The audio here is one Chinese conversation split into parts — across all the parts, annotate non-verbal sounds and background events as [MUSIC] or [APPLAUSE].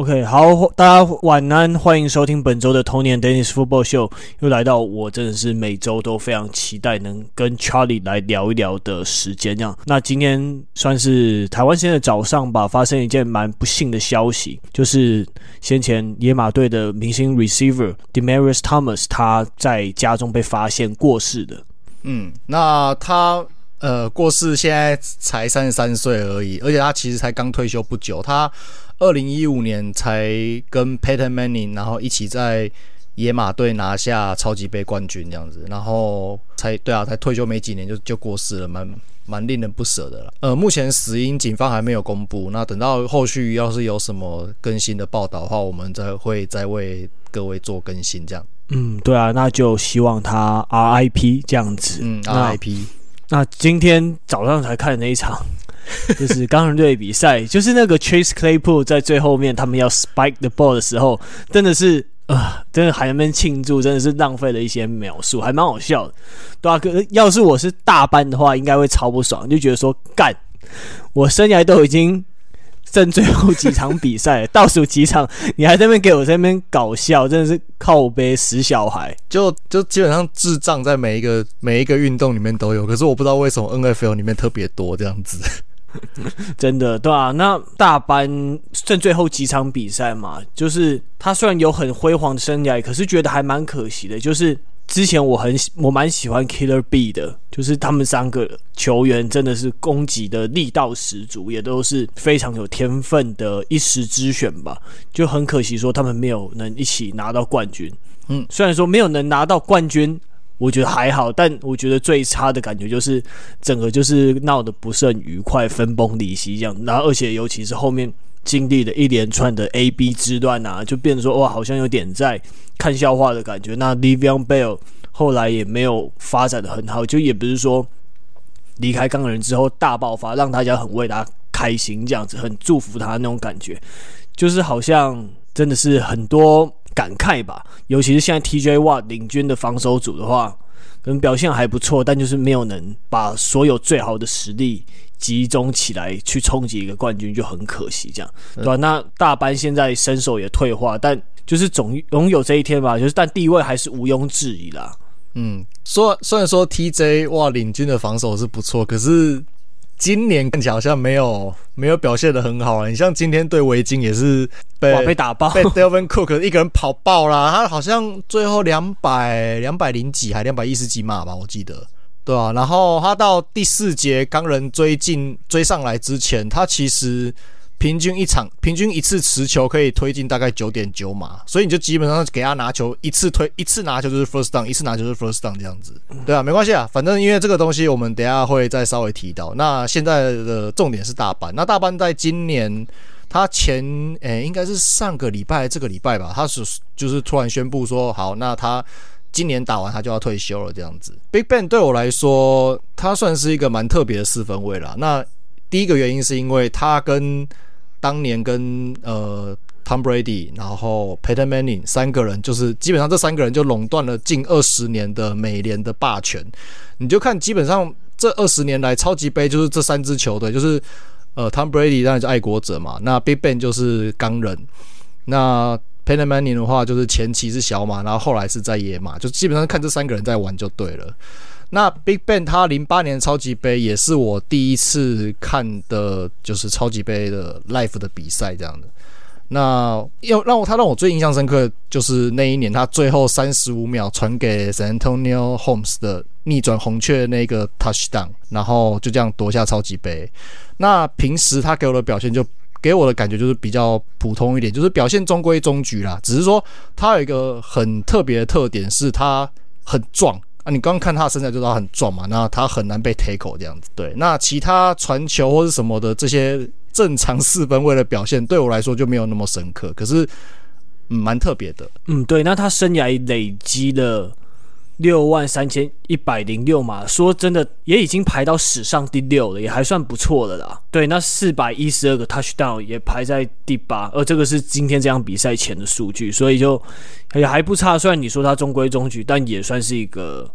OK，好，大家晚安，欢迎收听本周的童年 Dennis Football Show，又来到我真的是每周都非常期待能跟 Charlie 来聊一聊的时间。这样，那今天算是台湾时间的早上吧，发生一件蛮不幸的消息，就是先前野马队的明星 Receiver Demarius Thomas 他在家中被发现过世的。嗯，那他呃过世现在才三十三岁而已，而且他其实才刚退休不久，他。二零一五年才跟 Peyton Manning，然后一起在野马队拿下超级杯冠军这样子，然后才对啊，才退休没几年就就过世了，蛮蛮令人不舍的了。呃，目前死因警方还没有公布，那等到后续要是有什么更新的报道的话，我们再会再为各位做更新这样。嗯，对啊，那就希望他 RIP 这样子。嗯，RIP。那今天早上才看的那一场。[LAUGHS] 就是钢人队比赛，就是那个 Chase Claypool 在最后面他们要 spike the ball 的时候，真的是啊、呃，真的还在那边庆祝，真的是浪费了一些秒数，还蛮好笑的，对啊，可要是我是大班的话，应该会超不爽，就觉得说干，我生涯都已经剩最后几场比赛，[LAUGHS] 倒数几场，你还在那边给我在那边搞笑，真的是靠北死小孩，就就基本上智障在每一个每一个运动里面都有，可是我不知道为什么 NFL 里面特别多这样子。[LAUGHS] 真的对啊，那大班剩最后几场比赛嘛，就是他虽然有很辉煌的生涯，可是觉得还蛮可惜的。就是之前我很我蛮喜欢 Killer B 的，就是他们三个球员真的是攻击的力道十足，也都是非常有天分的一时之选吧。就很可惜说他们没有能一起拿到冠军。嗯，虽然说没有能拿到冠军。我觉得还好，但我觉得最差的感觉就是整个就是闹得不是很愉快，分崩离析这样。然后，而且尤其是后面经历了一连串的 A B 之乱啊，就变得说哇，好像有点在看笑话的感觉。那 Le'Veon Bell 后来也没有发展得很好，就也不是说离开钢人之后大爆发，让大家很为他开心这样子，很祝福他那种感觉，就是好像真的是很多。感慨吧，尤其是现在 TJ Watt 领军的防守组的话，可能表现还不错，但就是没有能把所有最好的实力集中起来去冲击一个冠军，就很可惜。这样，对吧？那大班现在身手也退化，但就是总拥有这一天吧，就是但地位还是毋庸置疑啦。嗯，说虽然说 TJ Watt 领军的防守是不错，可是。今年看起来好像没有没有表现的很好啊！你像今天对维京也是被被打爆，被 Delvin Cook 一个人跑爆啦。他好像最后两百两百零几还两百一十几码吧，我记得，对啊，然后他到第四节钢人追进追上来之前，他其实。平均一场，平均一次持球可以推进大概九点九码，所以你就基本上给他拿球一次推一次拿球就是 first down，一次拿球就是 first down 这样子，对啊，没关系啊，反正因为这个东西我们等下会再稍微提到。那现在的重点是大班，那大班在今年他前诶、应该是上个礼拜这个礼拜吧，他是就是突然宣布说好，那他今年打完他就要退休了这样子。Big Ben 对我来说，他算是一个蛮特别的四分卫了。那第一个原因是因为他跟当年跟呃 Tom Brady，然后 Peyton Manning 三个人，就是基本上这三个人就垄断了近二十年的美联的霸权。你就看，基本上这二十年来，超级杯就是这三支球队，就是呃 Tom Brady 当然是爱国者嘛，那 Big Ben 就是钢人，那 Peyton Manning 的话就是前期是小马，然后后来是在野马，就基本上看这三个人在玩就对了。那 Big Ben 他零八年超级杯也是我第一次看的，就是超级杯的 live 的比赛这样的。那要让我他让我最印象深刻，就是那一年他最后三十五秒传给 San Antonio Homes 的逆转红雀那个 touchdown，然后就这样夺下超级杯。那平时他给我的表现就给我的感觉就是比较普通一点，就是表现中规中矩啦。只是说他有一个很特别的特点，是他很壮。啊，你刚刚看他的身材就知道很壮嘛，那他很难被 tackle 这样子。对，那其他传球或是什么的这些正常四分位的表现，对我来说就没有那么深刻。可是，嗯，蛮特别的。嗯，对，那他生涯累积了。六万三千一百零六码，说真的，也已经排到史上第六了，也还算不错的啦。对，那四百一十二个 touchdown 也排在第八，而这个是今天这场比赛前的数据，所以就也还不差。虽然你说他中规中矩，但也算是一个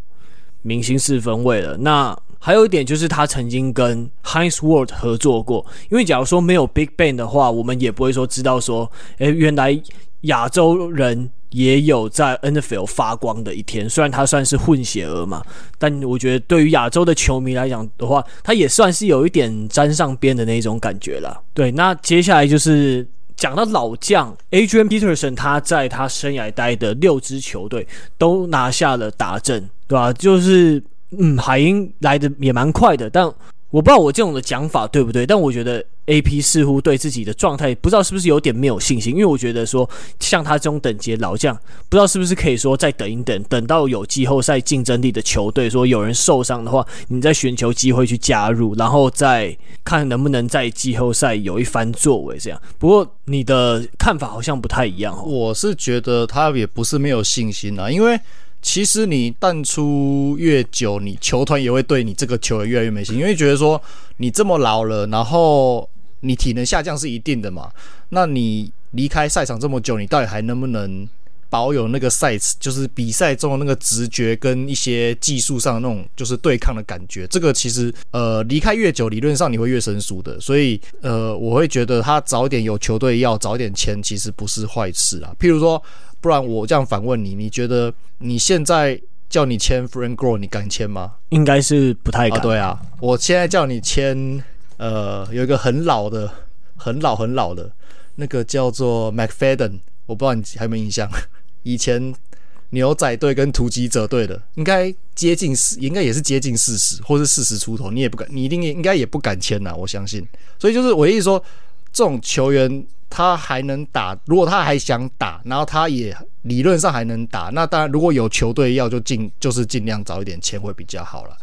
明星四分卫了。那还有一点就是他曾经跟 Hines Ward 合作过，因为假如说没有 Big Bang 的话，我们也不会说知道说，诶，原来亚洲人也有在 NFL 发光的一天。虽然他算是混血儿嘛，但我觉得对于亚洲的球迷来讲的话，他也算是有一点沾上边的那种感觉了。对，那接下来就是。讲到老将 Adrian Peterson，他在他生涯待的六支球队都拿下了达阵，对吧？就是嗯，海鹰来的也蛮快的，但。我不知道我这种的讲法对不对，但我觉得 AP 似乎对自己的状态不知道是不是有点没有信心，因为我觉得说像他这种等级的老将，不知道是不是可以说再等一等，等到有季后赛竞争力的球队说有人受伤的话，你再寻求机会去加入，然后再看能不能在季后赛有一番作为这样。不过你的看法好像不太一样。我是觉得他也不是没有信心啊，因为。其实你淡出越久，你球团也会对你这个球员越来越没信心，因为觉得说你这么老了，然后你体能下降是一定的嘛。那你离开赛场这么久，你到底还能不能保有那个赛，就是比赛中的那个直觉跟一些技术上那种就是对抗的感觉？这个其实呃离开越久，理论上你会越生疏的。所以呃，我会觉得他早点有球队要早点签，其实不是坏事啊。譬如说。不然我这样反问你，你觉得你现在叫你签 Frank Gore，你敢签吗？应该是不太敢。对啊，我现在叫你签，呃，有一个很老的、很老、很老的那个叫做 McFadden，我不知道你还有没有印象？以前牛仔队跟突击者队的，应该接近四，应该也是接近四十，或是四十出头，你也不敢，你一定应该也不敢签呐，我相信。所以就是我意思说，这种球员。他还能打，如果他还想打，然后他也理论上还能打，那当然如果有球队要就尽就是尽量早一点签会比较好了。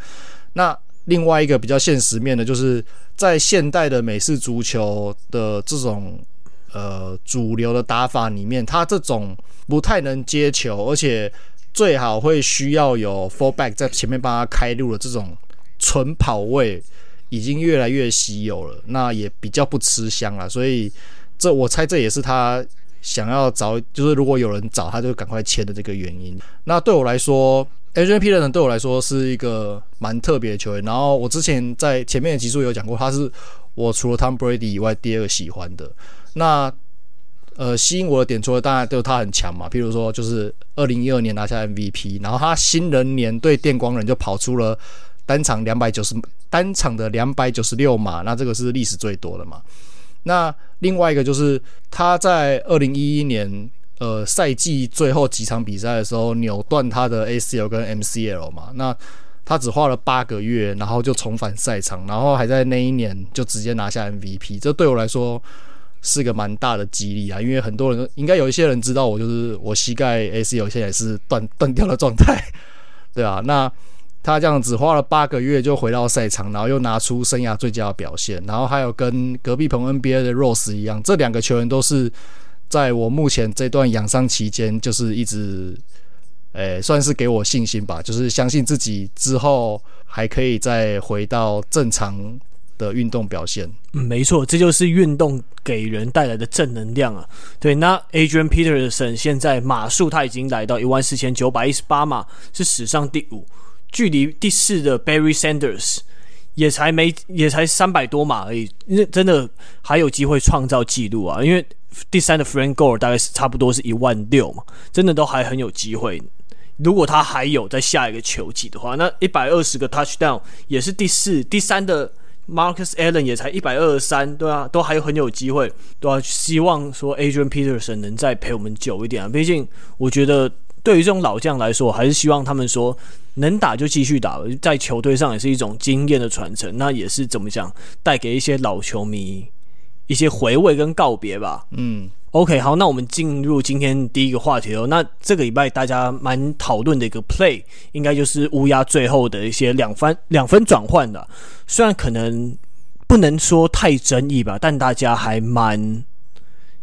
那另外一个比较现实面的，就是在现代的美式足球的这种呃主流的打法里面，他这种不太能接球，而且最好会需要有 fullback 在前面帮他开路的这种纯跑位，已经越来越稀有了，那也比较不吃香了，所以。这我猜这也是他想要找，就是如果有人找他，就赶快签的这个原因。那对我来说，Adrian Peterson 对我来说是一个蛮特别的球员。然后我之前在前面的集数有讲过，他是我除了 Tom Brady 以外第二个喜欢的。那呃，吸引我的点除了当然就是他很强嘛，譬如说就是二零一二年拿下 MVP，然后他新人年对电光人就跑出了单场两百九十单场的两百九十六码，那这个是历史最多的嘛。那另外一个就是他在二零一一年呃赛季最后几场比赛的时候扭断他的 ACL 跟 MCL 嘛，那他只花了八个月，然后就重返赛场，然后还在那一年就直接拿下 MVP，这对我来说是个蛮大的激励啊，因为很多人应该有一些人知道我就是我膝盖 ACL 现在是断断掉的状态，[LAUGHS] 对啊，那。他这样子花了八个月就回到赛场，然后又拿出生涯最佳的表现，然后还有跟隔壁棚 NBA 的 Rose 一样，这两个球员都是在我目前这段养伤期间，就是一直，诶、算是给我信心吧，就是相信自己之后还可以再回到正常的运动表现。嗯，没错，这就是运动给人带来的正能量啊。对，那 Adrian Peterson 现在码数他已经来到一万四千九百一十八码，是史上第五。距离第四的 Barry Sanders 也才没也才三百多码而已，那真的还有机会创造纪录啊！因为第三的 Frank Gore 大概是差不多是一万六嘛，真的都还很有机会。如果他还有在下一个球季的话，那一百二十个 Touchdown 也是第四，第三的 Marcus Allen 也才一百二十三，对啊，都还有很有机会，对啊，希望说 Adrian Peterson 能再陪我们久一点啊！毕竟我觉得。对于这种老将来说，还是希望他们说能打就继续打，在球队上也是一种经验的传承。那也是怎么讲，带给一些老球迷一些回味跟告别吧。嗯，OK，好，那我们进入今天第一个话题哦。那这个礼拜大家蛮讨论的一个 play，应该就是乌鸦最后的一些两分两分转换的。虽然可能不能说太争议吧，但大家还蛮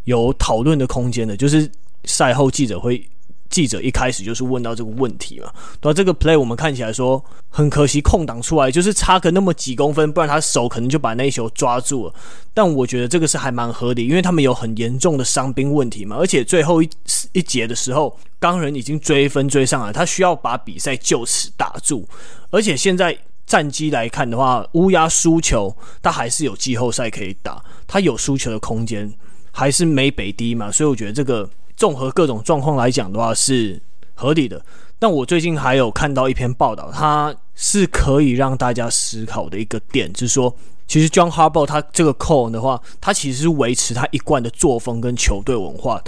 有讨论的空间的。就是赛后记者会。记者一开始就是问到这个问题嘛，对吧？这个 play 我们看起来说很可惜，空档出来就是差个那么几公分，不然他手可能就把那一球抓住了。但我觉得这个是还蛮合理，因为他们有很严重的伤兵问题嘛，而且最后一一节的时候，钢人已经追分追上来，他需要把比赛就此打住。而且现在战绩来看的话，乌鸦输球，他还是有季后赛可以打，他有输球的空间，还是没北低嘛，所以我觉得这个综合各种状况来讲的话是合理的。但我最近还有看到一篇报道，它是可以让大家思考的一个点，就是说，其实 John Harbaugh 他这个 call 的话，他其实是维持他一贯的作风跟球队文化。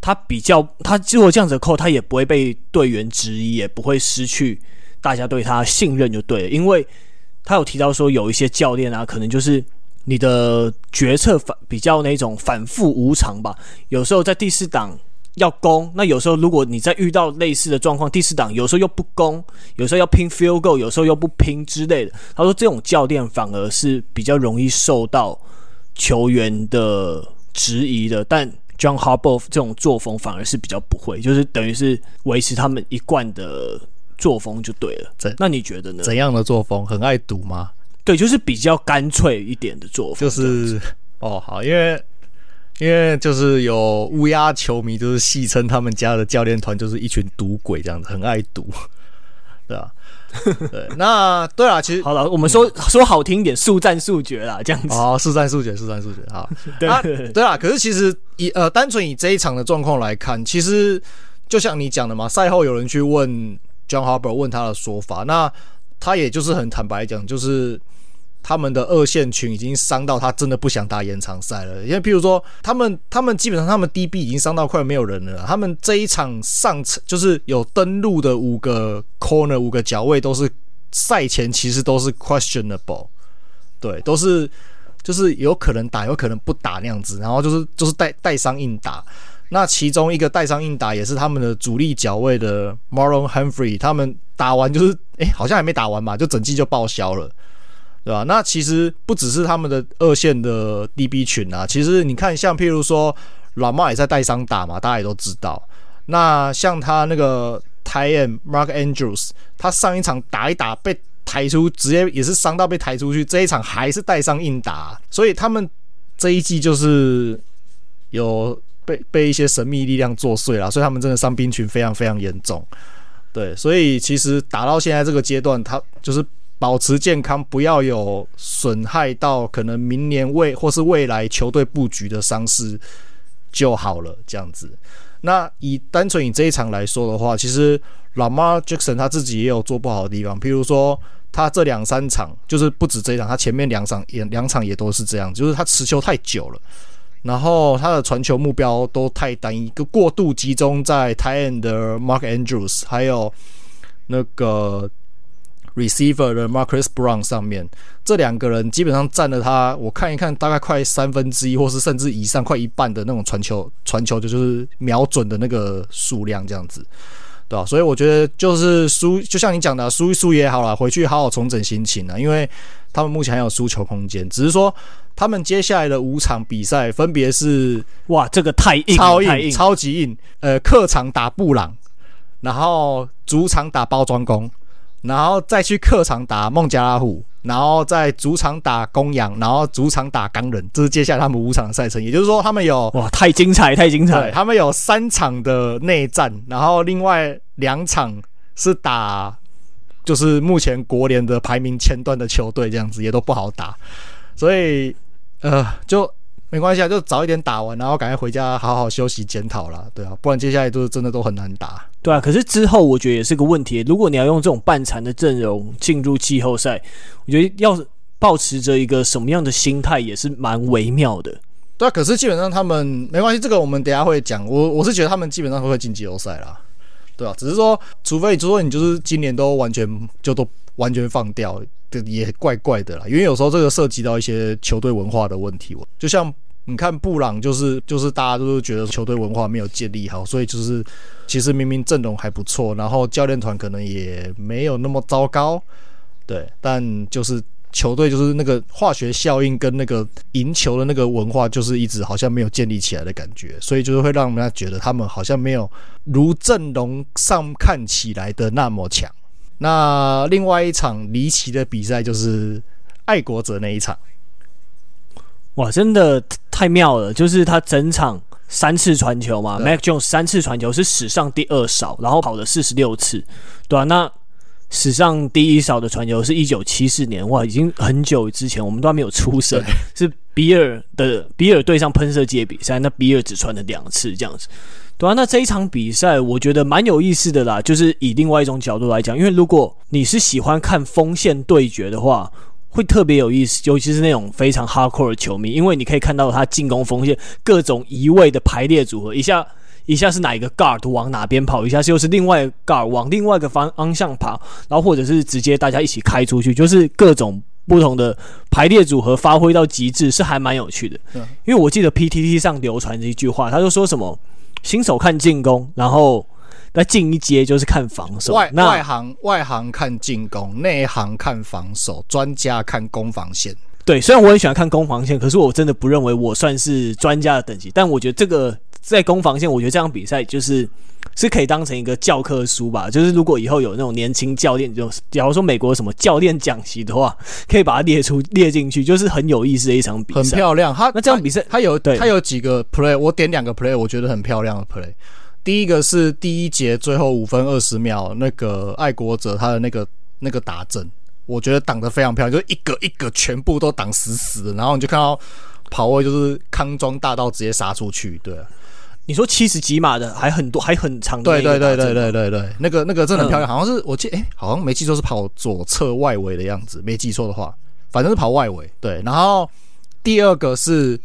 他比较，他如果这样子的 call，他也不会被队员质疑，也不会失去大家对他信任就对了。因为他有提到说，有一些教练啊，可能就是你的决策反比较那种反复无常吧，有时候在第四档。要攻，那有时候如果你在遇到类似的状况，第四档有时候又不攻，有时候要拼 field goal，有时候又不拼之类的。他说这种教练反而是比较容易受到球员的质疑的，但 John Harbaugh 这种作风反而是比较不会，就是等于是维持他们一贯的作风就对了。怎那你觉得呢？怎样的作风？很爱赌吗？对，就是比较干脆一点的做法。就是哦，好，因为。因为就是有乌鸦球迷，就是戏称他们家的教练团就是一群赌鬼这样子，很爱赌，对啊？对，那对啊，其实好了，我们说说好听一点，速战速决啦，这样子。哦，速战速决，速战速决，好。[LAUGHS] 对啊对啊，可是其实以呃单纯以这一场的状况来看，其实就像你讲的嘛，赛后有人去问 John Harbaugh 问他的说法，那他也就是很坦白讲，就是。他们的二线群已经伤到他真的不想打延长赛了，因为譬如说，他们他们基本上他们 DB 已经伤到快没有人了。他们这一场上场就是有登录的五个 corner 五个角位都是赛前其实都是 questionable，对，都是就是有可能打有可能不打那样子，然后就是就是带带伤硬打。那其中一个带伤硬打也是他们的主力角位的 Marlon Humphrey，他们打完就是哎、好像还没打完嘛，就整季就报销了。对吧？那其实不只是他们的二线的 DB 群啊，其实你看，像譬如说，Lamar 也在带伤打嘛，大家也都知道。那像他那个 tight end Mark Andrews，他上一场打一打被抬出，直接也是伤到被抬出去，这一场还是带伤硬打，所以他们这一季就是有被被一些神秘力量作祟了，所以他们真的伤兵群非常非常严重。对，所以其实打到现在这个阶段，他就是。保持健康，不要有损害到可能明年未或是未来球队布局的伤势就好了。这样子，那以单纯以这一场来说的话，其实 Lamar Jackson 他自己也有做不好的地方，比如说他这两三场就是不止这一场，他前面两场也两场也都是这样，就是他持球太久了，然后他的传球目标都太单一，个过度集中在 tight end 的 Mark Andrews 还有那个。Receiver 的 Marcus Brown 上面，这两个人基本上占了他，我看一看，大概快三分之一，或是甚至以上，快一半的那种传球，传球就就是瞄准的那个数量这样子，对吧？所以我觉得就是输，就像你讲的，输一输也好了，回去好好重整心情啊，因为他们目前还有输球空间，只是说他们接下来的五场比赛分别是哇，这个太硬，超硬，硬超级硬，呃，客场打布朗，然后主场打包装工。然后再去客场打孟加拉虎，然后在主场打公羊，然后主场打钢人，这是接下来他们五场的赛程。也就是说，他们有哇，太精彩，太精彩！他们有三场的内战，然后另外两场是打，就是目前国联的排名前段的球队，这样子也都不好打，所以呃，就。没关系啊，就早一点打完，然后赶快回家好好休息检讨啦，对啊，不然接下来都是真的都很难打。对啊，可是之后我觉得也是个问题。如果你要用这种半残的阵容进入季后赛，我觉得要保持着一个什么样的心态也是蛮微妙的。对啊，可是基本上他们没关系，这个我们等下会讲。我我是觉得他们基本上都会进季后赛啦，对啊，只是说，除非就说你就是今年都完全就都完全放掉，也怪怪的啦。因为有时候这个涉及到一些球队文化的问题，我就像。你看布朗就是就是大家都是觉得球队文化没有建立好，所以就是其实明明阵容还不错，然后教练团可能也没有那么糟糕，对，但就是球队就是那个化学效应跟那个赢球的那个文化就是一直好像没有建立起来的感觉，所以就是会让人家觉得他们好像没有如阵容上看起来的那么强。那另外一场离奇的比赛就是爱国者那一场。哇，真的太妙了！就是他整场三次传球嘛对，Mac Jones 三次传球是史上第二少，然后跑了四十六次，对啊，那史上第一少的传球是一九七四年，哇，已经很久之前，我们都还没有出生。是比尔的比尔对上喷射机的比赛，那比尔只传了两次这样子。对啊，那这一场比赛我觉得蛮有意思的啦，就是以另外一种角度来讲，因为如果你是喜欢看锋线对决的话，会特别有意思，尤其是那种非常 hardcore 的球迷，因为你可以看到他进攻锋线各种移位的排列组合，一下。一下是哪一个 guard 往哪边跑，一下是又是另外 guard 往另外一个方方向跑，然后或者是直接大家一起开出去，就是各种不同的排列组合发挥到极致，是还蛮有趣的。嗯，因为我记得 PTT 上流传这一句话，他就说什么新手看进攻，然后那进一阶就是看防守。外外行外行看进攻，内行看防守，专家看攻防线。对，虽然我很喜欢看攻防线，可是我真的不认为我算是专家的等级，但我觉得这个。在攻防线，我觉得这场比赛就是是可以当成一个教科书吧。就是如果以后有那种年轻教练，就假如说美国什么教练讲习的话，可以把它列出列进去，就是很有意思的一场比赛，很漂亮。他那这场比赛，他有他有几个 play，我点两个 play，我觉得很漂亮的 play。第一个是第一节最后五分二十秒，那个爱国者他的那个那个打阵，我觉得挡得非常漂亮，就一个一个全部都挡死死的，然后你就看到跑位就是康庄大道直接杀出去，对。你说七十几码的还很多，还很长的。对对对对对对对，那个那个真的很漂亮，嗯、好像是我记哎、欸，好像没记错是跑左侧外围的样子，没记错的话，反正是跑外围。对，然后第二个是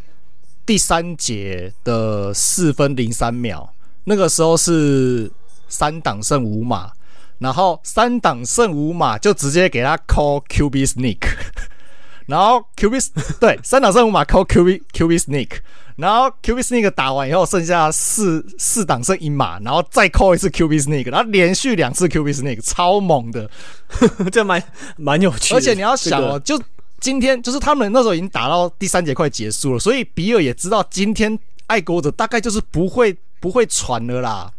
第三节的四分零三秒，那个时候是三档剩五码，然后三档剩五码就直接给他 call QB sneak，然后 QB [LAUGHS] 对三档剩五码 call QB QB sneak。然后 QB sneak 打完以后，剩下四四档剩一码，然后再扣一次 QB sneak，然后连续两次 QB sneak，超猛的，[LAUGHS] 这蛮蛮有趣的。而且你要想哦，这个、就今天就是他们那时候已经打到第三节快结束了，所以比尔也知道今天爱国者大概就是不会不会传了啦。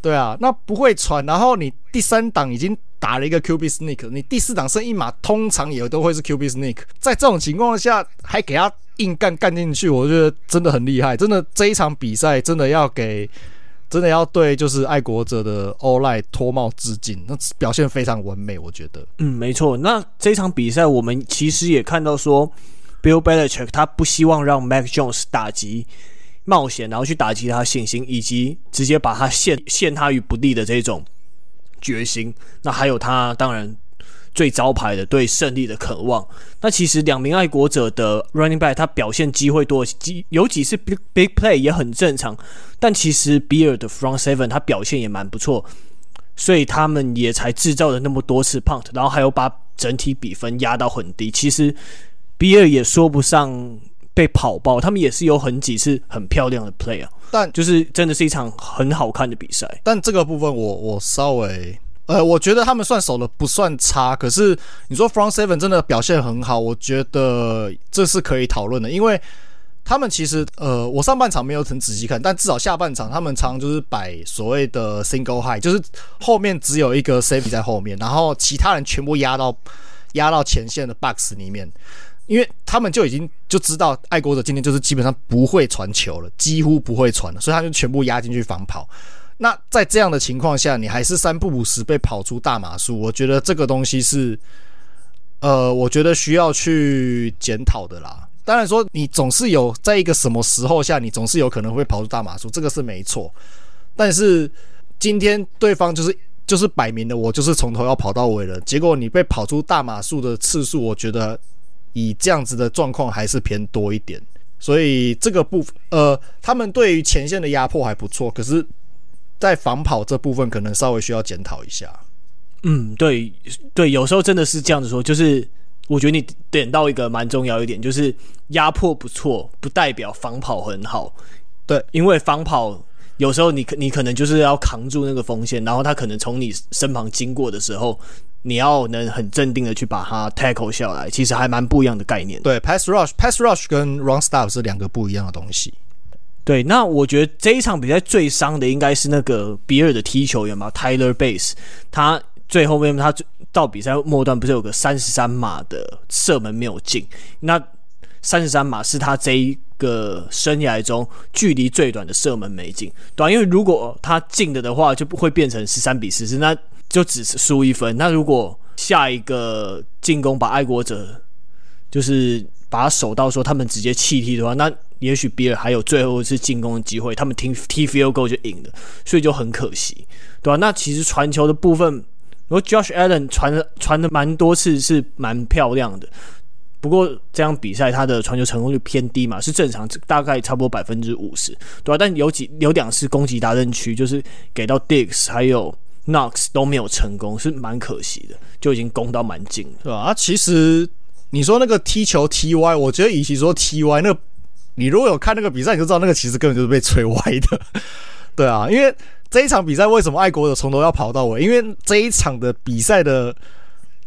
对啊，那不会传，然后你第三档已经打了一个 QB sneak，你第四档剩一码，通常也都会是 QB sneak，在这种情况下还给他。硬干干进去，我觉得真的很厉害。真的这一场比赛，真的要给，真的要对，就是爱国者的 O-line 脱帽致敬。那表现非常完美，我觉得。嗯，没错。那这场比赛，我们其实也看到说，Bill Belichick 他不希望让 Mac Jones 打击冒险，然后去打击他信心，以及直接把他陷陷他于不利的这种决心。那还有他当然。最招牌的对胜利的渴望。那其实两名爱国者的 running back 他表现机会多，几有几次 big big play 也很正常。但其实比尔的 front seven 他表现也蛮不错，所以他们也才制造了那么多次 punt，然后还有把整体比分压到很低。其实比尔也说不上被跑爆，他们也是有很几次很漂亮的 play 啊。但就是真的是一场很好看的比赛。但这个部分我我稍微。呃，我觉得他们算守的不算差，可是你说 front seven 真的表现很好，我觉得这是可以讨论的，因为他们其实呃，我上半场没有很仔细看，但至少下半场他们常常就是摆所谓的 single high，就是后面只有一个 safety 在后面，然后其他人全部压到压到前线的 box 里面，因为他们就已经就知道爱国者今天就是基本上不会传球了，几乎不会传了，所以他就全部压进去防跑。那在这样的情况下，你还是三不五时被跑出大码数，我觉得这个东西是，呃，我觉得需要去检讨的啦。当然说，你总是有在一个什么时候下，你总是有可能会跑出大码数，这个是没错。但是今天对方就是就是摆明了，我就是从头要跑到尾了，结果你被跑出大码数的次数，我觉得以这样子的状况还是偏多一点。所以这个部分，呃，他们对于前线的压迫还不错，可是。在防跑这部分，可能稍微需要检讨一下。嗯，对对，有时候真的是这样子说，就是我觉得你点到一个蛮重要一点，就是压迫不错，不代表防跑很好。对，因为防跑有时候你可你可能就是要扛住那个风险，然后他可能从你身旁经过的时候，你要能很镇定的去把它 tackle 下来，其实还蛮不一样的概念。对，pass rush，pass rush 跟 run stop 是两个不一样的东西。对，那我觉得这一场比赛最伤的应该是那个比尔的踢球员吧，Tyler Bass，他最后面他到比赛末段不是有个三十三码的射门没有进，那三十三码是他这一个生涯中距离最短的射门没进，对啊，因为如果他进了的话，就不会变成十三比十四，那就只是输一分。那如果下一个进攻把爱国者就是把他守到说他们直接弃踢的话，那也许比尔还有最后一次进攻的机会，他们踢踢 f i e l g o 就赢了，所以就很可惜，对吧、那其实传球的部分，如果 Josh Allen 传的传的蛮多次是蛮漂亮的。不过这样比赛，他的传球成功率偏低嘛，是正常，大概差不多百分之五十，对吧、啊？但有几有两次攻击达阵区，就是给到 Diggs 还有 Knox 都没有成功，是蛮可惜的，就已经攻到蛮近了，对吧？啊，其实你说那个踢球 TY，我觉得与其说 TY，那你如果有看那个比赛，你就知道那个其实根本就是被吹歪的，[LAUGHS] 对啊，因为这一场比赛为什么爱国者从头要跑到尾？因为这一场的比赛的。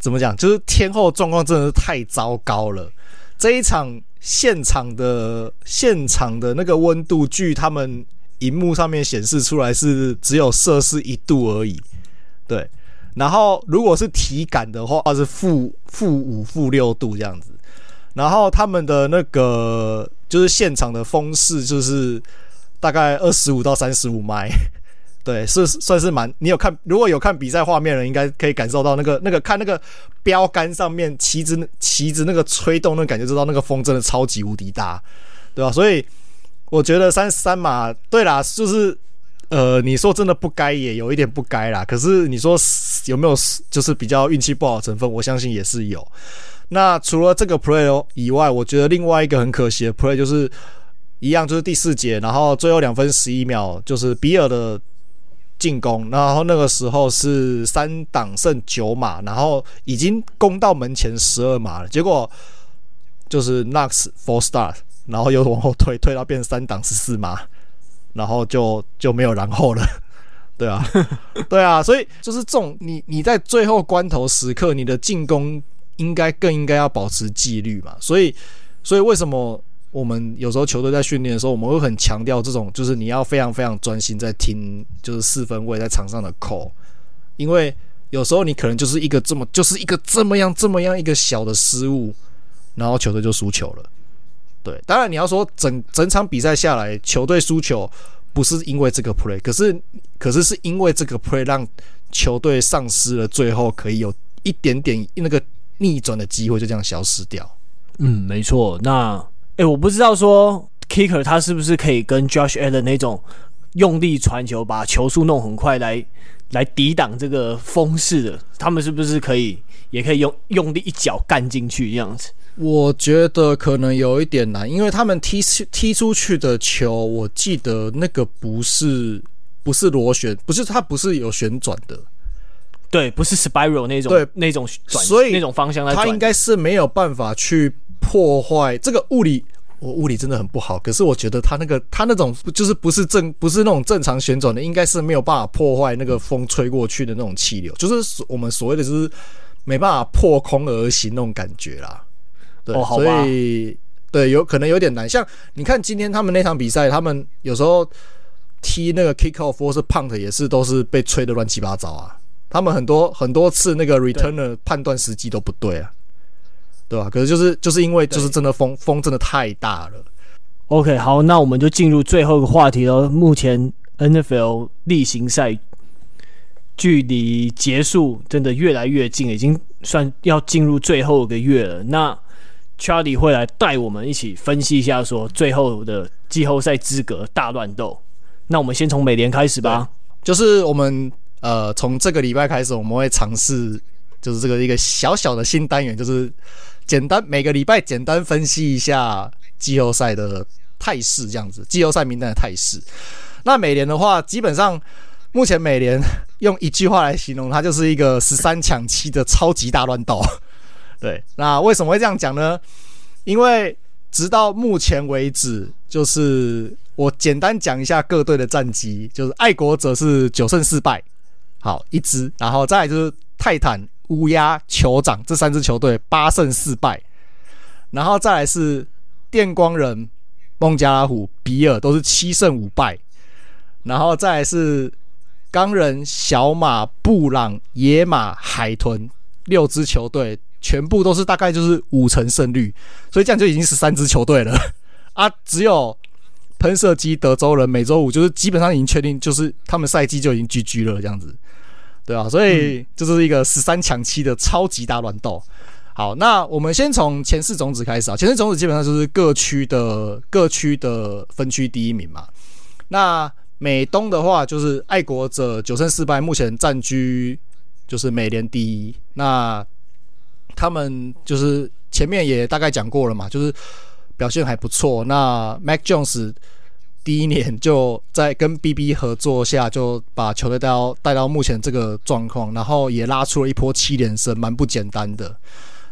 怎么讲？就是天后状况真的是太糟糕了。这一场现场的现场的那个温度，据他们荧幕上面显示出来是只有摄氏一度而已。对，然后如果是体感的话，是负负五、负六度这样子。然后他们的那个就是现场的风势，就是大概二十五到三十五迈。对，是算是蛮。你有看，如果有看比赛画面的，应该可以感受到那个那个看那个标杆上面旗子旗子那个吹动那感觉，知道那个风真的超级无敌大，对吧？所以我觉得三十三码，对啦，就是呃，你说真的不该，也有一点不该啦。可是你说有没有就是比较运气不好的成分？我相信也是有。那除了这个 play 以外，我觉得另外一个很可惜的 play 就是一样，就是第四节，然后最后两分十一秒，就是比尔的。进攻，然后那个时候是三档剩九码，然后已经攻到门前十二码了。结果就是 Knox false start，然后又往后退，退到变三档十四码，然后就就没有然后了。对啊，[LAUGHS] 对啊，所以就是这种你你在最后关头时刻，你的进攻应该更应该要保持纪律嘛。所以，所以为什么？我们有时候球队在训练的时候，我们会很强调这种，就是你要非常非常专心在听，就是四分位在场上的 call，因为有时候你可能就是一个这么，就是一个这么样这么样一个小的失误，然后球队就输球了。对，当然你要说整整场比赛下来，球队输球不是因为这个 play，可是可是是因为这个 play 让球队丧失了最后可以有一点点那个逆转的机会，就这样消失掉。嗯，没错。那。哎，我不知道说 Kicker 他是不是可以跟 Josh Allen 那种用力传球，把球速弄很快来来抵挡这个风势的？他们是不是可以也可以用用力一脚干进去这样子？我觉得可能有一点难，因为他们踢踢出去的球，我记得那个不是不是螺旋，不是它不是有旋转的，对，不是 Spiral 那种对那种转，所以那种方向，他应该是没有办法去。破坏这个物理，我物理真的很不好。可是我觉得他那个他那种就是不是正不是那种正常旋转的，应该是没有办法破坏那个风吹过去的那种气流，就是我们所谓的就是没办法破空而行那种感觉啦。对，哦、所以对有可能有点难。像你看今天他们那场比赛，他们有时候踢那个 kick off 或是 punt 也是都是被吹的乱七八糟啊。他们很多很多次那个 returner 判断时机都不对啊。对吧？可是就是就是因为就是真的风风真的太大了。OK，好，那我们就进入最后一个话题了。目前 NFL 例行赛距离结束真的越来越近，已经算要进入最后一个月了。那 Charlie 会来带我们一起分析一下，说最后的季后赛资格大乱斗。那我们先从美联开始吧。就是我们呃从这个礼拜开始，我们会尝试就是这个一个小小的新单元，就是。简单每个礼拜简单分析一下季后赛的态势，这样子季后赛名单的态势。那美联的话，基本上目前美联用一句话来形容，它就是一个 [LAUGHS] 十三抢七的超级大乱斗。对，那为什么会这样讲呢？因为直到目前为止，就是我简单讲一下各队的战绩，就是爱国者是九胜四败，好一支，然后再来就是泰坦。乌鸦、酋长这三支球队八胜四败，然后再来是电光人、孟加拉虎、比尔都是七胜五败，然后再来是钢人、小马、布朗、野马、海豚六支球队全部都是大概就是五成胜率，所以这样就已经是三支球队了 [LAUGHS] 啊！只有喷射机、德州人、美洲虎就是基本上已经确定，就是他们赛季就已经 GG 了这样子。对啊，所以这是一个十三强七的超级大乱斗。好，那我们先从前四种子开始啊。前四种子基本上就是各区的各区的分区第一名嘛。那美东的话，就是爱国者九胜四败，目前占据就是美联第一。那他们就是前面也大概讲过了嘛，就是表现还不错。那 Mac Jones 第一年就在跟 BB 合作下，就把球队带到带到目前这个状况，然后也拉出了一波七连胜，蛮不简单的。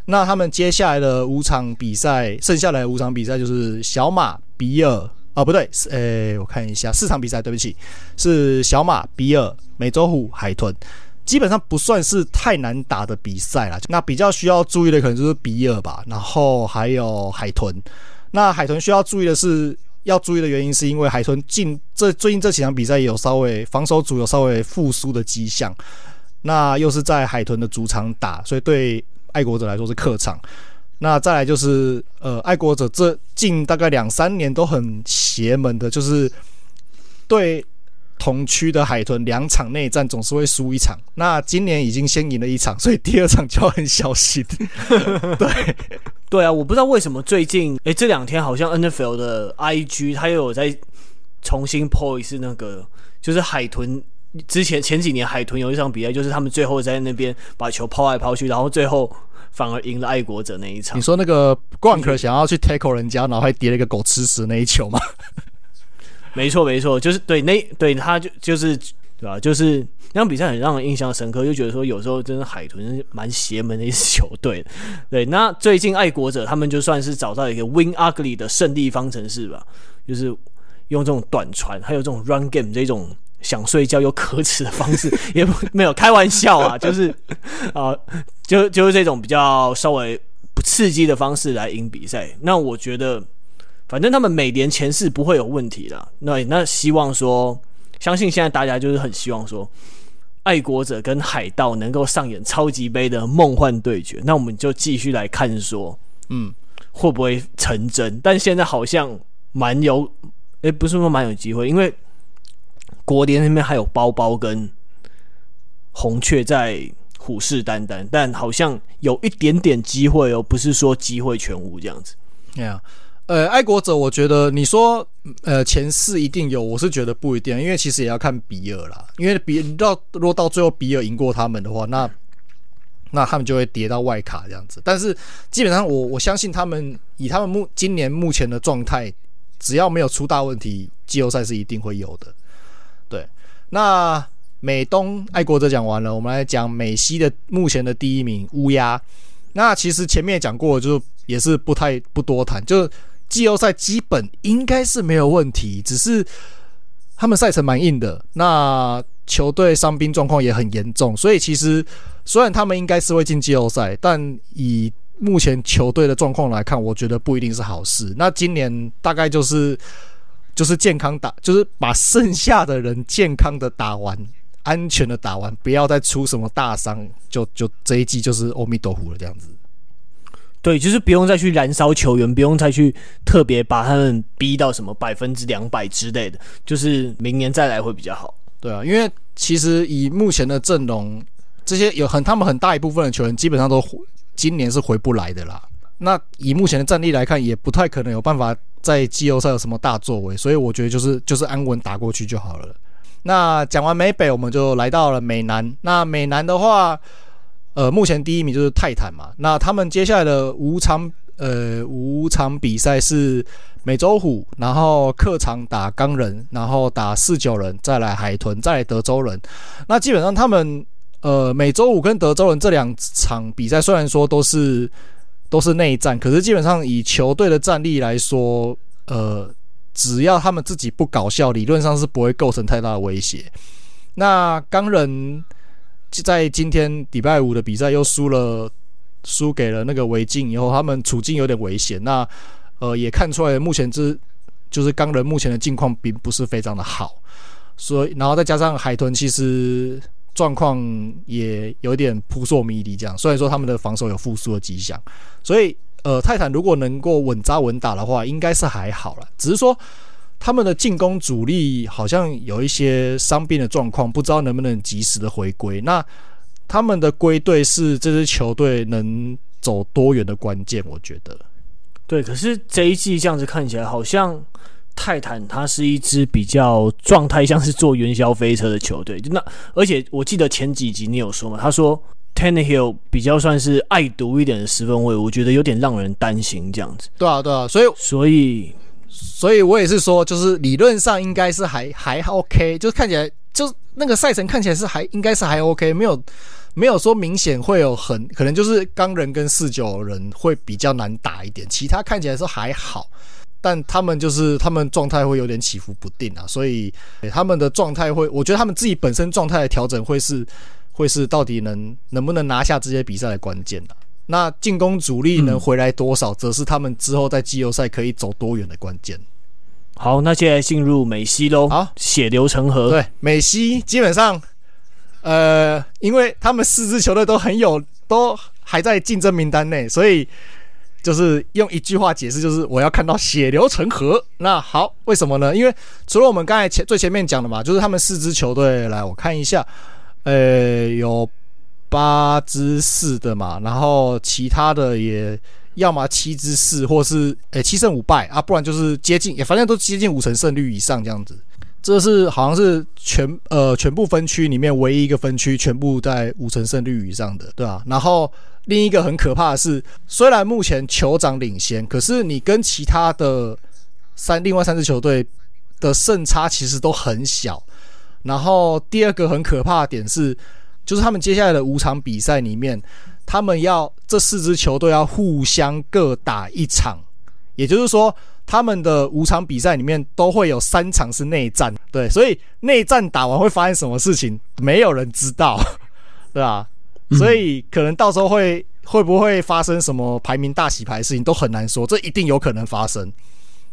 那他们接下来的五场比赛，剩下来五场比赛就是小马、比尔，啊不对，是诶、我看一下四场比赛，对不起，是小马、比尔、美洲虎、海豚，基本上不算是太难打的比赛啦。那比较需要注意的可能就是比尔吧，然后还有海豚。那海豚需要注意的是，要注意的原因是因为海豚近这最近这几场比赛也有稍微防守组有稍微复苏的迹象，那又是在海豚的主场打，所以对。爱国者来说是客场，那再来就是呃，爱国者这近大概两三年都很邪门的，就是对同区的海豚两场内战总是会输一场。那今年已经先赢了一场，所以第二场就要很小心。对对啊，我不知道为什么最近诶、欸，这两天好像 NFL 的 IG 他又有在重新 po 一次那个，就是海豚。之前前几年海豚有一场比赛，就是他们最后在那边把球抛来抛去，然后最后反而赢了爱国者那一场。你说那个 Gronk 想要去 tackle 人家，然后还叠了一个狗吃屎那一球吗？[LAUGHS] 没错没错，就是对那对他就就是对吧？就是那场比赛很让人印象深刻，就觉得说有时候真的海豚蛮邪门的一支球队。对，那最近爱国者他们就算是找到一个 Win Ugly 的胜利方程式吧，就是用这种短传，还有这种 Run Game 这种。想睡觉又可耻的方式，也不没有开玩笑啊，就是啊、就就是这种比较稍微不刺激的方式来赢比赛。那我觉得，反正他们每年前四不会有问题的。那那希望说，相信现在大家就是很希望说，爱国者跟海盗能够上演超级杯的梦幻对决。那我们就继续来看说，嗯，会不会成真？但现在好像蛮有，诶、欸，不是说蛮有机会，因为。国联那边还有包包跟红雀在虎视眈眈，但好像有一点点机会哦，不是说机会全无这样子。呃，爱国者，我觉得你说呃前四一定有，我是觉得不一定，因为其实也要看比尔啦，因为比到如果到最后比尔赢过他们的话，那那他们就会跌到外卡这样子。但是基本上我我相信他们以他们目今年目前的状态，只要没有出大问题，季后赛是一定会有的。对，那美东爱国者讲完了，我们来讲美西的目前的第一名乌鸦。那其实前面也讲过，就也是不太不多谈，就季后赛基本应该是没有问题，只是他们赛程蛮硬的，那球队伤兵状况也很严重，所以其实虽然他们应该是会进季后赛，但以目前球队的状况来看，我觉得不一定是好事。那今年大概就是。就是健康打，就是把剩下的人健康的打完，安全的打完，不要再出什么大伤，就就这一季就是阿弥陀佛了这样子。对，就是不用再去燃烧球员，不用再去特别把他们逼到什么百分之两百之类的，就是明年再来会比较好。对啊，因为其实以目前的阵容，这些有很他们很大一部分的球员基本上都今年是回不来的啦。那以目前的战力来看，也不太可能有办法。在季后赛有什么大作为？所以我觉得就是就是安稳打过去就好了。那讲完美北，我们就来到了美南。那美南的话，呃，目前第一名就是泰坦嘛。那他们接下来的五场呃五场比赛是美洲虎，然后客场打钢人，然后打四九人，再来海豚，再来德州人。那基本上他们呃美洲虎跟德州人这两场比赛，虽然说都是。都是内战，可是基本上以球队的战力来说，呃，只要他们自己不搞笑，理论上是不会构成太大的威胁。那钢人在今天礼拜五的比赛又输了，输给了那个维京以后，他们处境有点危险。那呃，也看出来目前这就是钢人目前的境况并不是非常的好，所以然后再加上海豚，其实。状况也有点扑朔迷离，这样。虽然说他们的防守有复苏的迹象，所以呃，泰坦如果能够稳扎稳打的话，应该是还好了。只是说他们的进攻主力好像有一些伤病的状况，不知道能不能及时的回归。那他们的归队是这支球队能走多远的关键，我觉得。对，可是这一季这样子看起来，好像泰坦他是一支比较状态像是坐云霄飞车的球队。那而且我记得前几集你有说嘛，他说 Tannehill 比较算是爱读一点的十分位，我觉得有点让人担心这样子。对啊，对啊，所以所以。所以我也是说，就是理论上应该是还还 OK，就是看起来就那个赛程看起来是还应该是还 OK，没有没有说明显会有很可能就是钢人跟四九人会比较难打一点，其他看起来是还好，但他们就是他们状态会有点起伏不定啊，所以他们的状态会，我觉得他们自己本身状态的调整会是会是到底能能不能拿下这些比赛的关键啊。那进攻主力能回来多少，则是他们之后在季后赛可以走多远的关键。好，那现在进入美西喽。好，血流成河。对，美西基本上，呃，因为他们四支球队都很有，都还在竞争名单内，所以就是用一句话解释，就是我要看到血流成河。那好，为什么呢？因为除了我们刚才前最前面讲的嘛，就是他们四支球队，来我看一下，呃，有。八支四的嘛，然后其他的也要么七支四，或是诶、七胜五败啊，不然就是接近，也反正都接近五成胜率以上这样子。这是好像是全呃全部分区里面唯一一个分区全部在五成胜率以上的，对吧、啊？然后另一个很可怕的是，虽然目前酋长领先，可是你跟其他的三另外三支球队的胜差其实都很小。然后第二个很可怕的点是。就是他们接下来的五场比赛里面，他们要这四支球队要互相各打一场，也就是说，他们的五场比赛里面都会有三场是内战，对，所以内战打完会发生什么事情，没有人知道，[LAUGHS] 对吧？所以可能到时候会会不会发生什么排名大洗牌的事情都很难说，这一定有可能发生。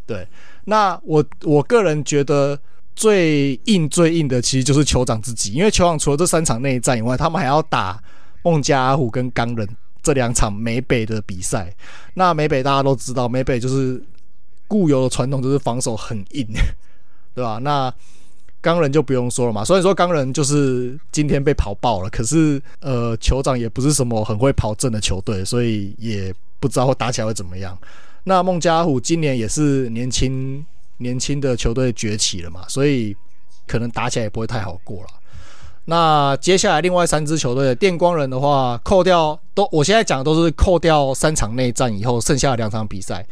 对，那我我个人觉得。最硬最硬的其实就是酋长自己，因为酋长除了这三场内战以外，他们还要打孟加拉虎跟钢人这两场美北的比赛。那美北大家都知道，美北就是固有的传统，就是防守很硬，对吧？那钢人就不用说了嘛。所以说钢人就是今天被跑爆了，可是呃，酋长也不是什么很会跑阵的球队，所以也不知道会打起来会怎么样。那孟加拉虎今年也是年轻。年轻的球队崛起了嘛，所以可能打起来也不会太好过了。那接下来另外三支球队的电光人的话，扣掉都，我现在讲的都是扣掉三场内战以后剩下的两场比赛。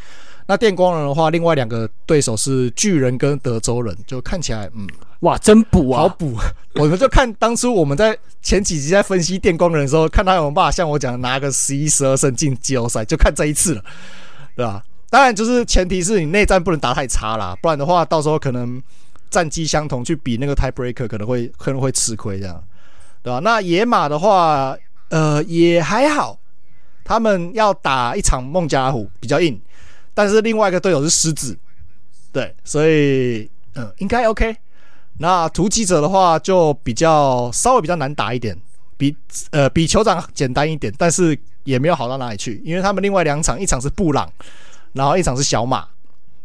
那电光人的话，另外两个对手是巨人跟德州人，就看起来嗯，哇，真补啊，好补。我们就看当初我们在前几集在分析电光人的时候，看他有没有办法像我讲拿个十一十二胜进季后赛，就看这一次了，对吧？当然，就是前提是你内战不能打太差啦，不然的话，到时候可能战绩相同去比那个 tie breaker 可能会可能会吃亏这样，对吧？那野马的话，呃，也还好，他们要打一场孟加拉虎比较硬，但是另外一个队友是狮子，对，所以嗯，应该 OK。那突击者的话就比较稍微比较难打一点，比呃比酋长简单一点，但是也没有好到哪里去，因为他们另外两场，一场是布朗。然后一场是小马，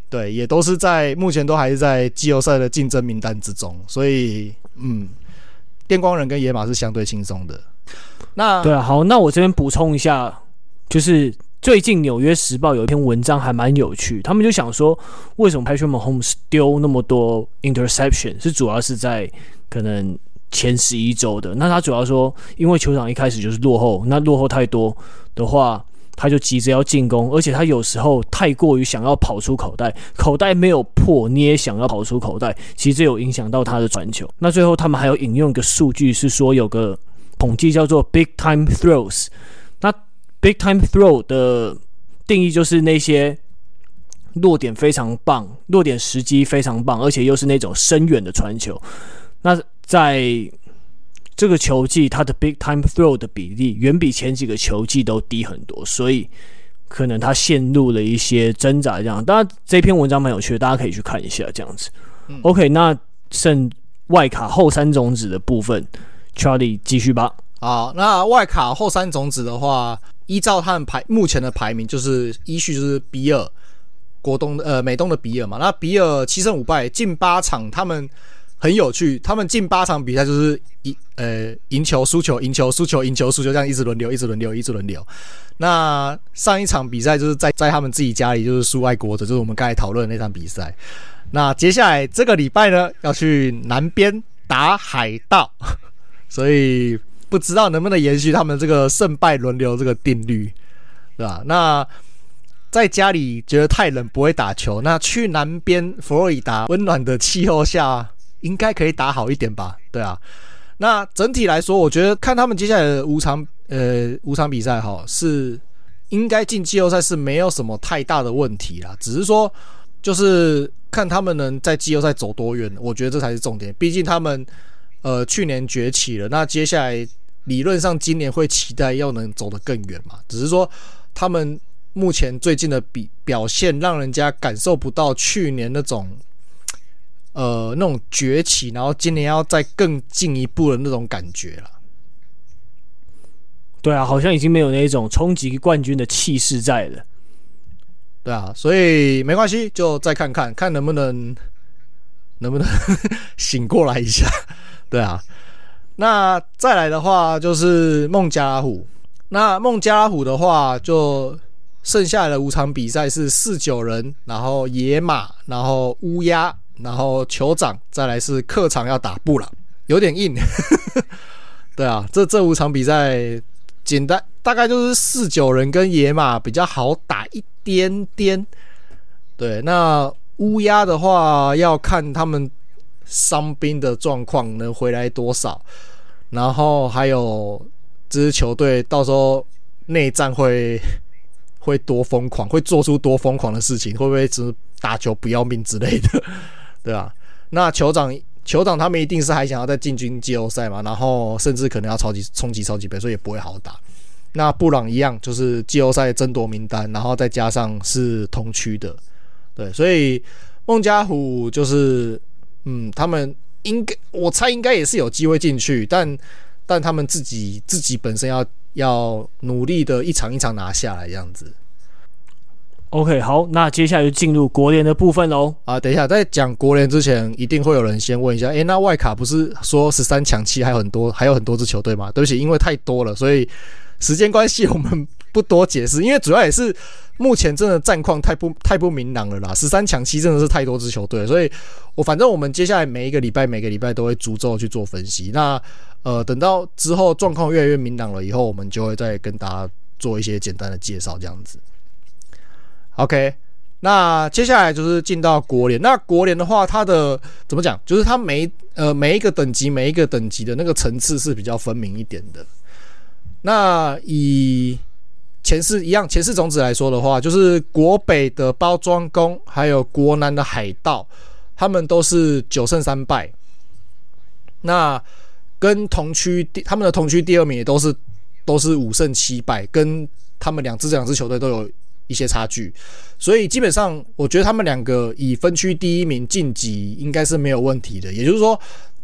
对，也都是在目前都还是在季后赛的竞争名单之中，所以嗯，电光人跟野马是相对轻松的。那对啊，好，那我这边补充一下，就是最近《纽约时报》有一篇文章还蛮有趣，他们就想说，为什么 Patrick Mahomes 丢那么多 interception，是主要是在可能前十一周的。那他主要说，因为球场一开始就是落后，那落后太多的话。他就急着要进攻，而且他有时候太过于想要跑出口袋，口袋没有破，你也想要跑出口袋，其实有影响到他的传球。那最后他们还有引用一个数据，是说有个统计叫做 Big Time Throws。那 Big Time Throw 的定义就是那些落点非常棒、落点时机非常棒，而且又是那种深远的传球。那在这个球季，他的 big time throw 的比例远比前几个球季都低很多，所以可能他陷入了一些挣扎。这样，当然这篇文章蛮有趣的，大家可以去看一下。这样子、嗯、，OK，那剩外卡后三种子的部分，Charlie 继续吧。好，那外卡后三种子的话，依照他们排目前的排名，就是依序就是比尔、国东呃美东的比尔嘛，那比尔七胜五败，近八场他们很有趣，他们近八场比赛就是赢呃赢球输球赢球输球赢球输球这样一直轮流一直轮流一直轮流。那上一场比赛就是在在他们自己家里就是输爱国者，就是我们刚才讨论的那场比赛。那接下来这个礼拜呢要去南边打海盗，[LAUGHS] 所以不知道能不能延续他们这个胜败轮流这个定律，对吧？那。在家里觉得太冷不会打球，那去南边佛罗里达温暖的气候下，应该可以打好一点吧？对啊，那整体来说，我觉得看他们接下来的五场呃五场比赛哈，是应该进季后赛是没有什么太大的问题啦，只是说就是看他们能在季后赛走多远，我觉得这才是重点。毕竟他们呃去年崛起了，那接下来理论上今年会期待要能走得更远嘛，只是说他们。目前最近的比表现，让人家感受不到去年那种，呃，那种崛起，然后今年要再更进一步的那种感觉了。对啊，好像已经没有那种冲击冠军的气势在了。对啊，所以没关系，就再看看看能不能能不能 [LAUGHS] 醒过来一下。对啊，那再来的话就是孟加拉虎。那孟加拉虎的话就。剩下的五场比赛是四九人，然后野马，然后乌鸦，然后酋长，再来是客场要打布朗，有点硬。[LAUGHS] 对啊，这这五场比赛简单，大概就是四九人跟野马比较好打一点点。对，那乌鸦的话要看他们伤兵的状况能回来多少，然后还有这支球队到时候内战会。会多疯狂，会做出多疯狂的事情，会不会只打球不要命之类的，对啊？那酋长，酋长他们一定是还想要再进军季后赛嘛，然后甚至可能要超级冲击超级杯，所以也不会好打。那布朗一样，就是季后赛争夺名单，然后再加上是同区的，对，所以孟加虎就是，嗯，他们应该我猜应该也是有机会进去，但但他们自己自己本身要。要努力的一场一场拿下来，这样子。OK，好，那接下来就进入国联的部分喽。啊，等一下，在讲国联之前，一定会有人先问一下，诶，那外卡不是说十三强七还有很多，还有很多支球队吗？对不起，因为太多了，所以时间关系，我们不多解释。因为主要也是目前真的战况太不太不明朗了啦，十三强七真的是太多支球队，所以我反正我们接下来每一个礼拜每个礼拜都会逐周去做分析。那呃，等到之后状况越来越明朗了以后，我们就会再跟大家做一些简单的介绍，这样子。OK，那接下来就是进到国联。那国联的话，它的怎么讲？就是它每呃每一个等级每一个等级的那个层次是比较分明一点的。那以前四一样前四种子来说的话，就是国北的包装工，还有国南的海盗，他们都是九胜三败。那跟同区第他们的同区第二名也都是都是五胜七败，跟他们两支两支球队都有一些差距，所以基本上我觉得他们两个以分区第一名晋级应该是没有问题的。也就是说，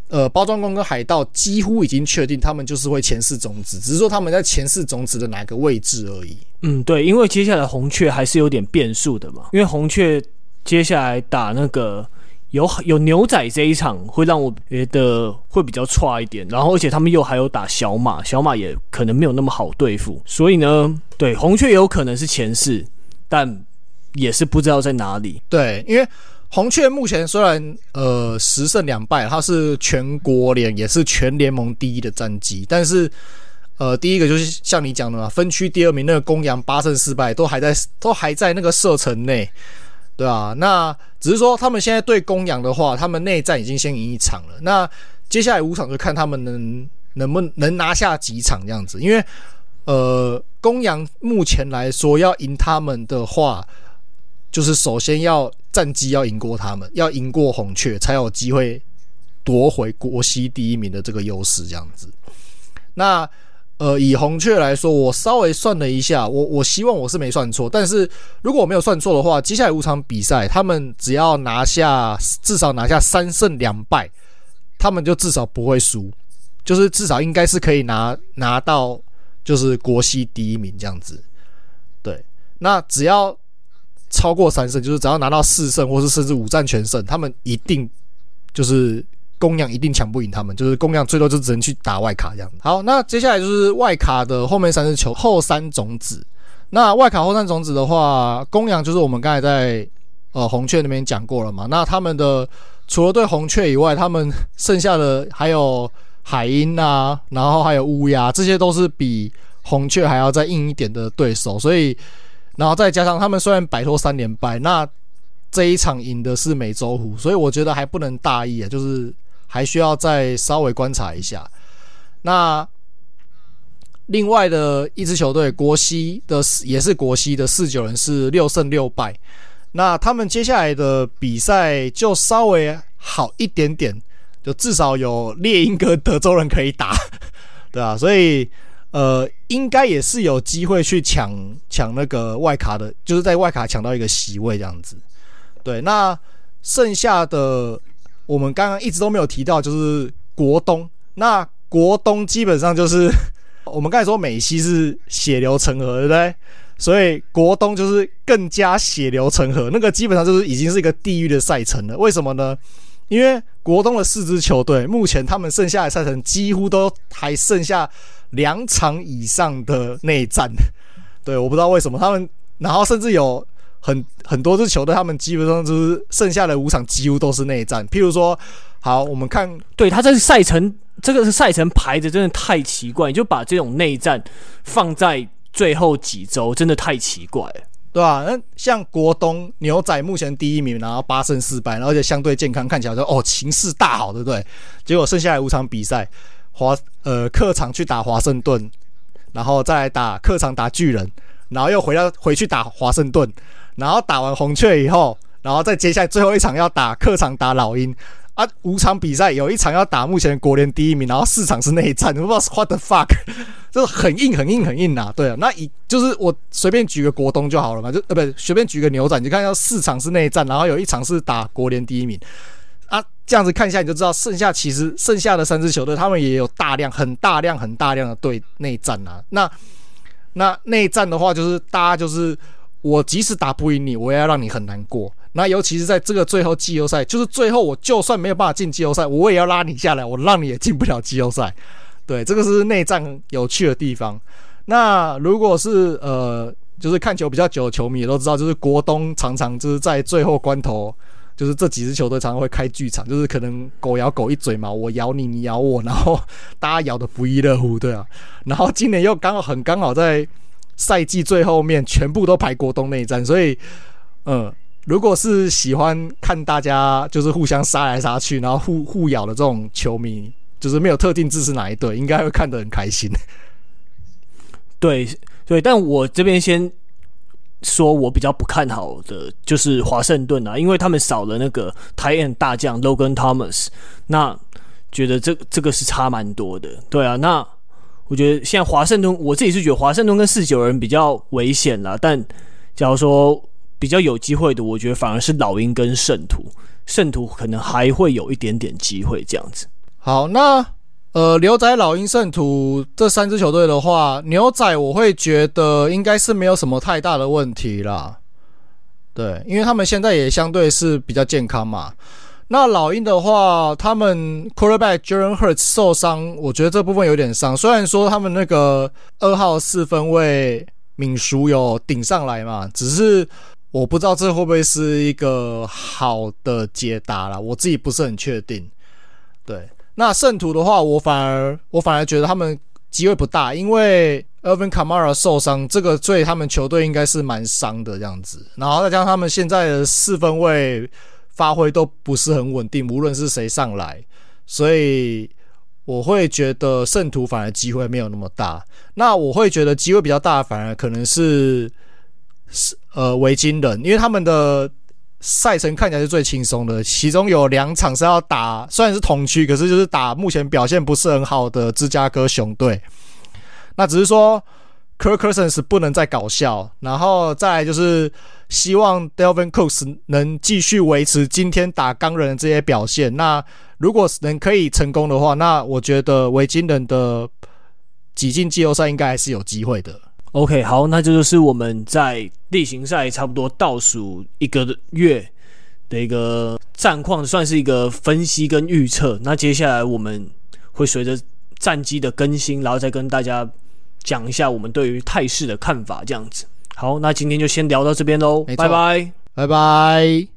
呃，包装工跟海盗几乎已经确定他们就是会前四种子，只是说他们在前四种子的哪个位置而已。嗯，对，因为接下来红雀还是有点变数的嘛，因为红雀接下来打那个。有有牛仔这一场会让我觉得会比较差一点，然后而且他们又还有打小马，小马也可能没有那么好对付，所以呢，对红雀也有可能是前四，但也是不知道在哪里。对，因为红雀目前虽然呃十胜两败，它是全国联也是全联盟第一的战绩，但是呃第一个就是像你讲的嘛，分区第二名那个公羊八胜四败都还在 [LAUGHS] 都还在那个射程内。对啊，那只是说他们现在对公羊的话，他们内战已经先赢一场了。那接下来五场就看他们能能不能，能拿下几场这样子。因为呃，公羊目前来说要赢他们的话，就是首先要战绩要赢过他们，要赢过红雀，才有机会夺回国西第一名的这个优势这样子。那。呃，以红雀来说，我稍微算了一下，我我希望我是没算错。但是如果我没有算错的话，接下来五场比赛，他们只要拿下至少拿下三胜两败，他们就至少不会输，就是至少应该是可以拿拿到就是国西第一名这样子。对，那只要超过三胜，就是只要拿到四胜或是甚至五战全胜，他们一定就是公羊一定抢不赢他们，就是公羊最多就只能去打外卡这样子。好，那接下来就是外卡的后面三支球后三种子。那外卡后三种子的话，公羊就是我们刚才在呃红雀那边讲过了嘛。那他们的除了对红雀以外，他们剩下的还有海鹰啊，然后还有乌鸦，这些都是比红雀还要再硬一点的对手。所以，然后再加上他们虽然摆脱三连败，那这一场赢的是美洲虎，所以我觉得还不能大意啊，就是还需要再稍微观察一下。那。另外的一支球队，国西的也是国西的四九人是六胜六败，那他们接下来的比赛就稍微好一点点，就至少有猎鹰跟德州人可以打，[LAUGHS] 对啊，所以呃，应该也是有机会去抢抢那个外卡的，就是在外卡抢到一个席位这样子。对，那剩下的我们刚刚一直都没有提到，就是国东，那国东基本上就是。[LAUGHS] 我们刚才说美西是血流成河，对不对？所以国东就是更加血流成河，那个基本上就是已经是一个地狱的赛程了。为什么呢？因为国东的四支球队目前他们剩下的赛程几乎都还剩下两场以上的内战。对，我不知道为什么他们，然后甚至有很很多支球队，他们基本上就是剩下的五场几乎都是内战。譬如说，好，我们看，对，他这是赛程。这个是赛程排的真的太奇怪，就把这种内战放在最后几周，真的太奇怪了，对吧、啊？那像国东牛仔目前第一名，然后八胜四败，然后而且相对健康，看起来说哦情势大好，对不对？结果剩下来五场比赛，华呃客场去打华盛顿，然后再来打客场打巨人，然后又回到回去打华盛顿，然后打完红雀以后，然后再接下来最后一场要打客场打老鹰。啊，五场比赛有一场要打目前国联第一名，然后四场是内战，我不知道 what the fuck，[LAUGHS] 就是很硬很硬很硬呐。对啊，那以就是我随便举个国东就好了嘛，就呃不随便举个牛仔，你看要四场是内战，然后有一场是打国联第一名啊，这样子看一下你就知道，剩下其实剩下的三支球队他们也有大量很大量很大量的对内战啊。那那内战的话，就是大家就是我即使打不赢你，我也要让你很难过。那尤其是在这个最后季后赛，就是最后我就算没有办法进季后赛，我也要拉你下来，我让你也进不了季后赛。对，这个是内战有趣的地方。那如果是呃，就是看球比较久的球迷也都知道，就是国东常常就是在最后关头，就是这几支球队常常会开剧场，就是可能狗咬狗一嘴嘛，我咬你，你咬我，然后大家咬得不亦乐乎，对啊。然后今年又刚好很刚好在赛季最后面，全部都排国东内战，所以嗯。如果是喜欢看大家就是互相杀来杀去，然后互互咬的这种球迷，就是没有特定支持哪一队，应该会看得很开心。对对，但我这边先说，我比较不看好的就是华盛顿啊，因为他们少了那个 t i a N 大将 Logan Thomas，那觉得这这个是差蛮多的。对啊，那我觉得现在华盛顿，我自己是觉得华盛顿跟四九人比较危险啦，但假如说。比较有机会的，我觉得反而是老鹰跟圣徒，圣徒可能还会有一点点机会这样子。好，那呃，牛仔、老鹰、圣徒这三支球队的话，牛仔我会觉得应该是没有什么太大的问题啦。对，因为他们现在也相对是比较健康嘛。那老鹰的话，他们 quarterback Jalen Hurts 受伤，我觉得这部分有点伤。虽然说他们那个二号四分卫敏淑有顶上来嘛，只是。我不知道这会不会是一个好的解答啦，我自己不是很确定。对，那圣徒的话，我反而我反而觉得他们机会不大，因为 Alvin Kamara 受伤，这个对他们球队应该是蛮伤的这样子。然后再加上他们现在的四分卫发挥都不是很稳定，无论是谁上来，所以我会觉得圣徒反而机会没有那么大。那我会觉得机会比较大，反而可能是。是呃，维京人，因为他们的赛程看起来是最轻松的，其中有两场是要打，虽然是同区，可是就是打目前表现不是很好的芝加哥熊队。那只是说，Kirk Cousins 不能再搞笑，然后再来就是希望 Delvin Cook 能继续维持今天打钢人的这些表现。那如果能可以成功的话，那我觉得维京人的挤进季后赛应该还是有机会的。OK，好，那这就是我们在例行赛差不多倒数一个月的一个战况，算是一个分析跟预测。那接下来我们会随着战机的更新，然后再跟大家讲一下我们对于态势的看法，这样子。好，那今天就先聊到这边喽，拜拜，拜拜。